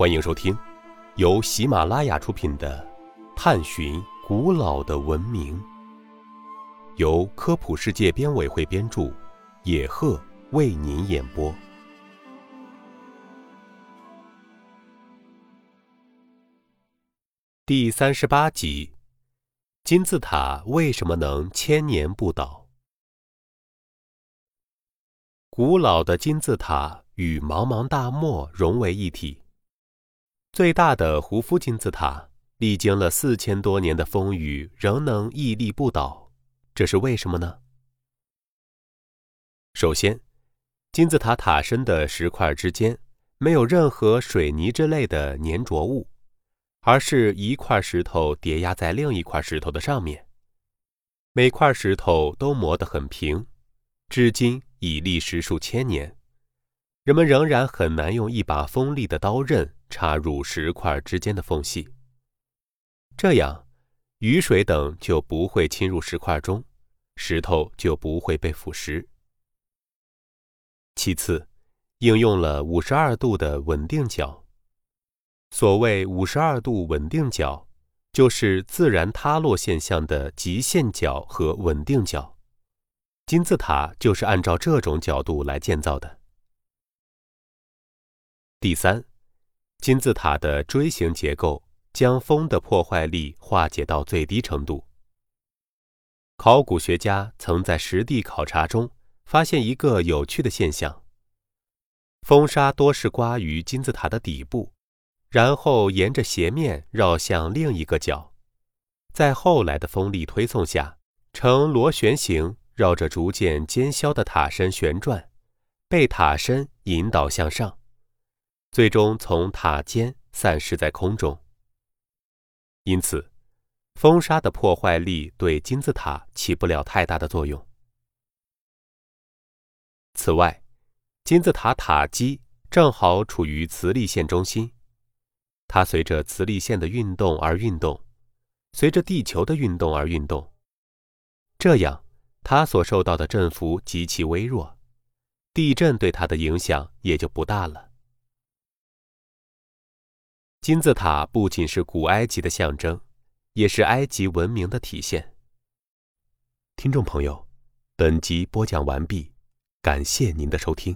欢迎收听由喜马拉雅出品的《探寻古老的文明》，由科普世界编委会编著，野鹤为您演播。第三十八集：金字塔为什么能千年不倒？古老的金字塔与茫茫大漠融为一体。最大的胡夫金字塔历经了四千多年的风雨，仍能屹立不倒，这是为什么呢？首先，金字塔塔身的石块之间没有任何水泥之类的粘着物，而是一块石头叠压在另一块石头的上面，每块石头都磨得很平，至今。已历时数千年，人们仍然很难用一把锋利的刀刃插入石块之间的缝隙。这样，雨水等就不会侵入石块中，石头就不会被腐蚀。其次，应用了五十二度的稳定角。所谓五十二度稳定角，就是自然塌落现象的极限角和稳定角。金字塔就是按照这种角度来建造的。第三，金字塔的锥形结构将风的破坏力化解到最低程度。考古学家曾在实地考察中发现一个有趣的现象：风沙多是刮于金字塔的底部，然后沿着斜面绕向另一个角，在后来的风力推送下呈螺旋形。绕着逐渐尖削的塔身旋转，被塔身引导向上，最终从塔尖散失在空中。因此，风沙的破坏力对金字塔起不了太大的作用。此外，金字塔塔基正好处于磁力线中心，它随着磁力线的运动而运动，随着地球的运动而运动，这样。它所受到的振幅极其微弱，地震对它的影响也就不大了。金字塔不仅是古埃及的象征，也是埃及文明的体现。听众朋友，本集播讲完毕，感谢您的收听。